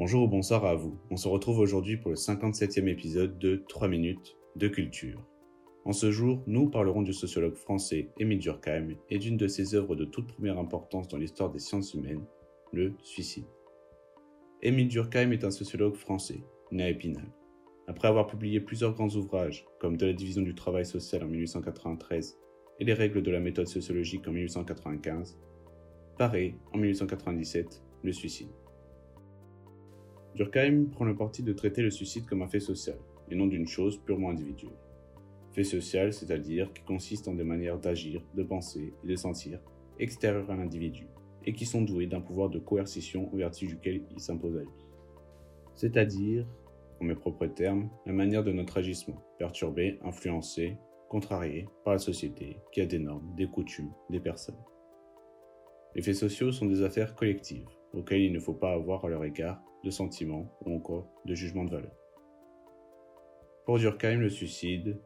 Bonjour ou bonsoir à vous. On se retrouve aujourd'hui pour le 57e épisode de 3 minutes de culture. En ce jour, nous parlerons du sociologue français Émile Durkheim et d'une de ses œuvres de toute première importance dans l'histoire des sciences humaines, le suicide. Émile Durkheim est un sociologue français, né à Épinal. Après avoir publié plusieurs grands ouvrages, comme De la division du travail social en 1893 et Les règles de la méthode sociologique en 1895, paraît en 1897 Le suicide. Durkheim prend le parti de traiter le suicide comme un fait social, et non d'une chose purement individuelle. Fait social, c'est-à-dire qui consiste en des manières d'agir, de penser et de sentir extérieures à l'individu, et qui sont douées d'un pouvoir de coercition au vertige duquel il s'impose à lui. C'est-à-dire, en mes propres termes, la manière de notre agissement, perturbé, influencé, contrarié par la société qui a des normes, des coutumes, des personnes. Les faits sociaux sont des affaires collectives, auxquelles il ne faut pas avoir à leur égard de sentiments ou encore de jugements de valeur. Pour Durkheim, le suicide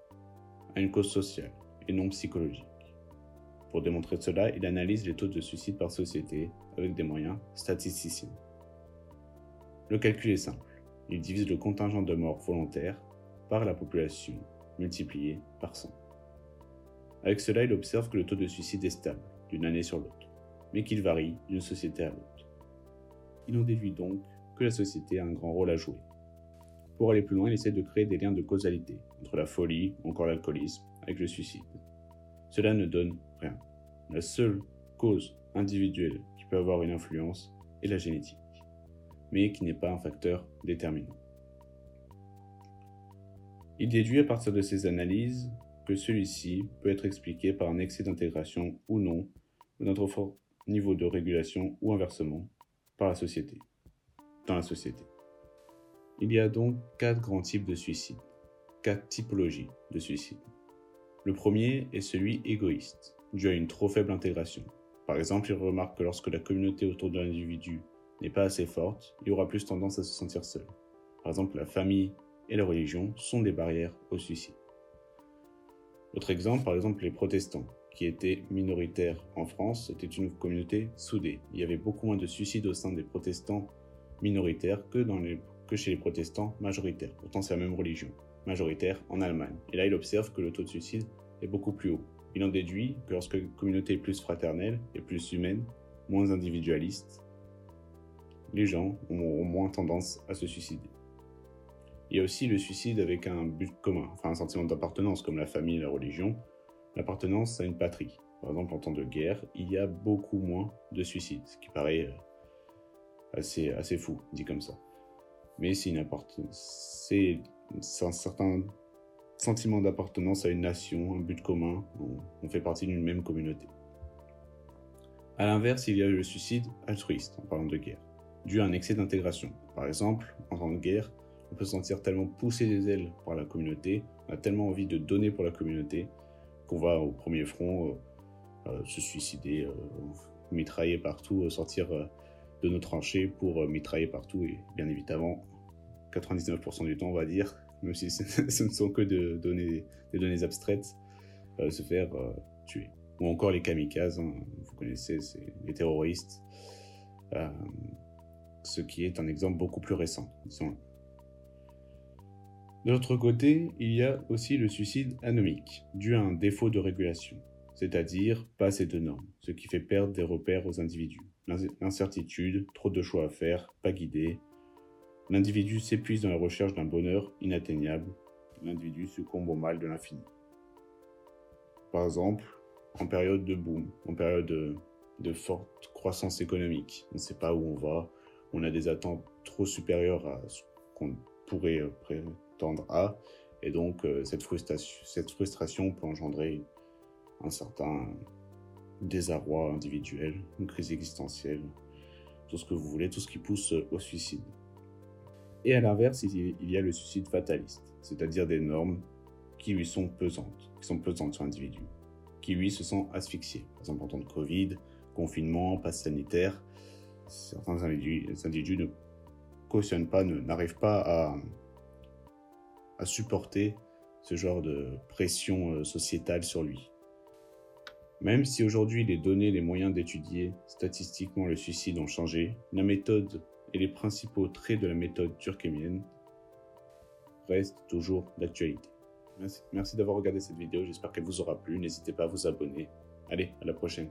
a une cause sociale et non psychologique. Pour démontrer cela, il analyse les taux de suicide par société avec des moyens statisticiens. Le calcul est simple. Il divise le contingent de morts volontaires par la population multipliée par 100. Avec cela, il observe que le taux de suicide est stable d'une année sur l'autre, mais qu'il varie d'une société à l'autre. Il en déduit donc que la société a un grand rôle à jouer. Pour aller plus loin, il essaie de créer des liens de causalité entre la folie encore l'alcoolisme avec le suicide. Cela ne donne rien. La seule cause individuelle qui peut avoir une influence est la génétique, mais qui n'est pas un facteur déterminant. Il déduit à partir de ces analyses que celui-ci peut être expliqué par un excès d'intégration ou non, ou d'un trop fort niveau de régulation ou inversement par la société dans la société. Il y a donc quatre grands types de suicide, quatre typologies de suicide. Le premier est celui égoïste, dû à une trop faible intégration. Par exemple, il remarque que lorsque la communauté autour de l'individu n'est pas assez forte, il aura plus tendance à se sentir seul. Par exemple, la famille et la religion sont des barrières au suicide. Autre exemple, par exemple, les protestants, qui étaient minoritaires en France, c'était une communauté soudée. Il y avait beaucoup moins de suicides au sein des protestants minoritaire que, chez les protestants majoritaires. Pourtant, c'est la même religion, majoritaire en Allemagne. Et là, il observe que le taux de suicide est beaucoup plus haut. Il en déduit que lorsque la communauté est plus fraternelle et plus humaine, moins individualiste, les gens ont moins tendance à se suicider. Il y a aussi le suicide avec un but commun, enfin un sentiment d'appartenance comme la famille et la religion, l'appartenance à une patrie. Par exemple, en temps de guerre, il y a beaucoup moins de suicides, ce qui paraît euh, assez, assez fou, dit comme ça. Mais c'est un certain sentiment d'appartenance à une nation, un but commun, on, fait partie d'une même communauté. A l'inverse, il y a le suicide altruiste, en parlant de guerre, dû à un excès d'intégration. Par exemple, en temps de guerre, on peut se sentir tellement poussé des ailes par la communauté, on a tellement envie de donner pour la communauté, qu'on va au premier front euh, euh, se suicider, euh, mitrailler partout, sortir de nos tranchées pour euh, mitrailler partout et bien évidemment 99% du temps on va dire, même si ce ne sont que de données, des données abstraites, euh, se faire euh, tuer. Ou encore les kamikazes, hein, vous connaissez, c'est les terroristes, ce qui est un exemple beaucoup plus récent. De l'autre côté, il y a aussi le suicide anomique, dû à un défaut de régulation, c'est-à-dire pas assez de normes, ce qui fait perdre des repères aux individus. L'incertitude, trop de choix à faire, pas guidé. L'individu s'épuise dans la recherche d'un bonheur inatteignable. L'individu succombe au mal de l'infini. Par exemple, en période de boom, en période de, forte croissance économique, on ne sait pas où on va, on a des attentes trop supérieures à ce qu'on pourrait euh, prétendre à, et donc euh, cette, cette frustration peut engendrer un certain désarroi individuel, une crise existentielle, tout ce que vous voulez, tout ce qui pousse au suicide. Et à l'inverse, il y a le suicide fataliste, c'est-à-dire des normes qui lui sont pesantes, qui sont pesantes sur l'individu, qui lui se sent asphyxié. Par exemple, en temps de Covid, confinement, passe sanitaire, certains individus, ne cautionnent pas, n'arrivent pas à, supporter ce genre de pression euh, sociétale sur lui. Même si aujourd'hui les données, les moyens d'étudier statistiquement le suicide ont changé, la méthode et les principaux traits de la méthode turkémienne restent toujours d'actualité. Merci, merci d'avoir regardé cette vidéo, j'espère qu'elle vous aura plu, n'hésitez pas à vous abonner. Allez, à la prochaine.